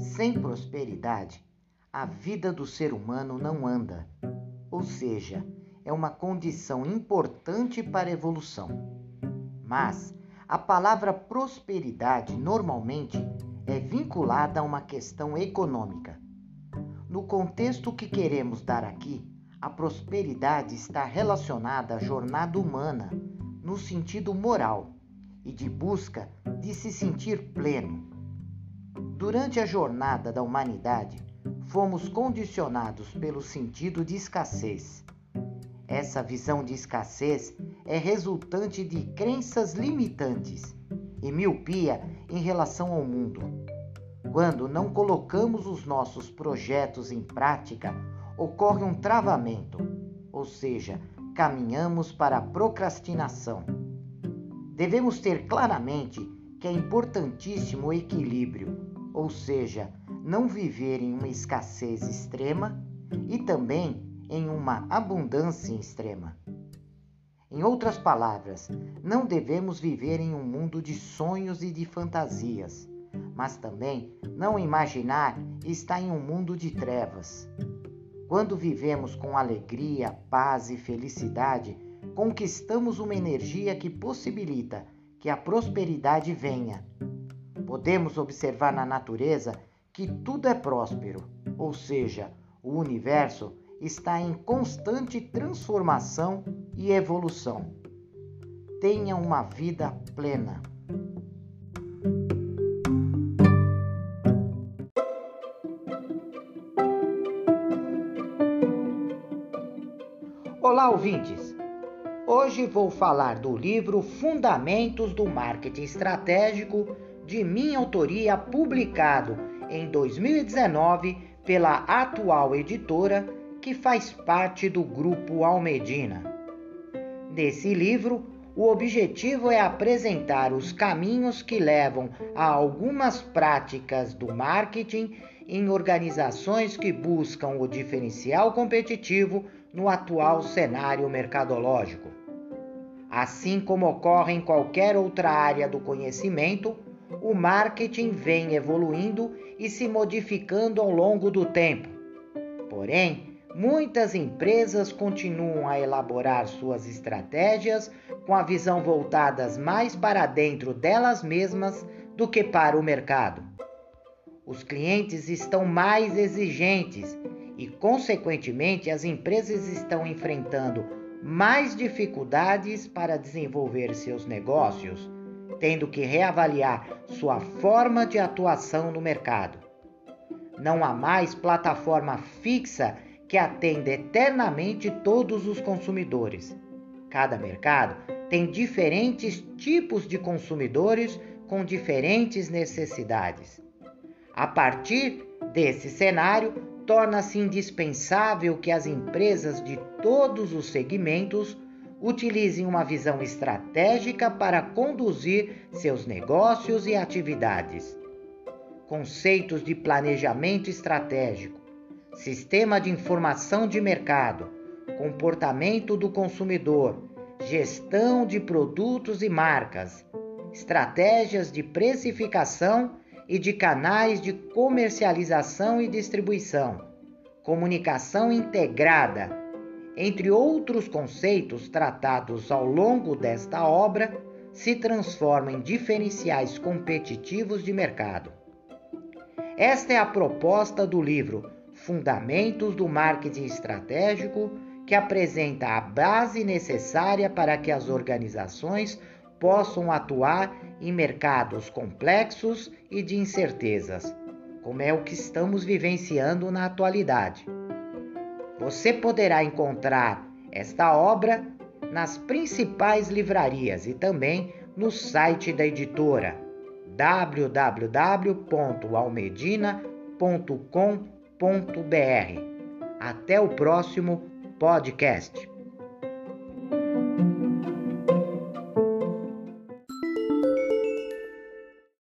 Sem prosperidade, a vida do ser humano não anda, ou seja, é uma condição importante para a evolução. Mas a palavra prosperidade normalmente é vinculada a uma questão econômica. No contexto que queremos dar aqui, a prosperidade está relacionada à jornada humana no sentido moral e de busca de se sentir pleno. Durante a jornada da humanidade, fomos condicionados pelo sentido de escassez. Essa visão de escassez é resultante de crenças limitantes e miopia em relação ao mundo. Quando não colocamos os nossos projetos em prática, ocorre um travamento, ou seja, caminhamos para a procrastinação. Devemos ter claramente que é importantíssimo o equilíbrio, ou seja, não viver em uma escassez extrema e também em uma abundância extrema. Em outras palavras, não devemos viver em um mundo de sonhos e de fantasias, mas também não imaginar estar em um mundo de trevas. Quando vivemos com alegria, paz e felicidade, conquistamos uma energia que possibilita que a prosperidade venha. Podemos observar na natureza que tudo é próspero, ou seja, o universo está em constante transformação e evolução. Tenha uma vida plena. Olá, ouvintes! Hoje vou falar do livro Fundamentos do Marketing Estratégico, de minha autoria, publicado em 2019 pela atual editora que faz parte do grupo Almedina. Nesse livro, o objetivo é apresentar os caminhos que levam a algumas práticas do marketing em organizações que buscam o diferencial competitivo no atual cenário mercadológico. Assim como ocorre em qualquer outra área do conhecimento, o marketing vem evoluindo e se modificando ao longo do tempo. Porém, Muitas empresas continuam a elaborar suas estratégias com a visão voltadas mais para dentro delas mesmas do que para o mercado. Os clientes estão mais exigentes e, consequentemente, as empresas estão enfrentando mais dificuldades para desenvolver seus negócios, tendo que reavaliar sua forma de atuação no mercado. Não há mais plataforma fixa que atende eternamente todos os consumidores. Cada mercado tem diferentes tipos de consumidores com diferentes necessidades. A partir desse cenário, torna-se indispensável que as empresas de todos os segmentos utilizem uma visão estratégica para conduzir seus negócios e atividades. Conceitos de planejamento estratégico, sistema de informação de mercado, comportamento do consumidor, gestão de produtos e marcas, estratégias de precificação e de canais de comercialização e distribuição, comunicação integrada, entre outros conceitos tratados ao longo desta obra, se transformam em diferenciais competitivos de mercado. Esta é a proposta do livro Fundamentos do Marketing Estratégico, que apresenta a base necessária para que as organizações possam atuar em mercados complexos e de incertezas, como é o que estamos vivenciando na atualidade. Você poderá encontrar esta obra nas principais livrarias e também no site da editora www.almedina.com.br. Até o próximo podcast.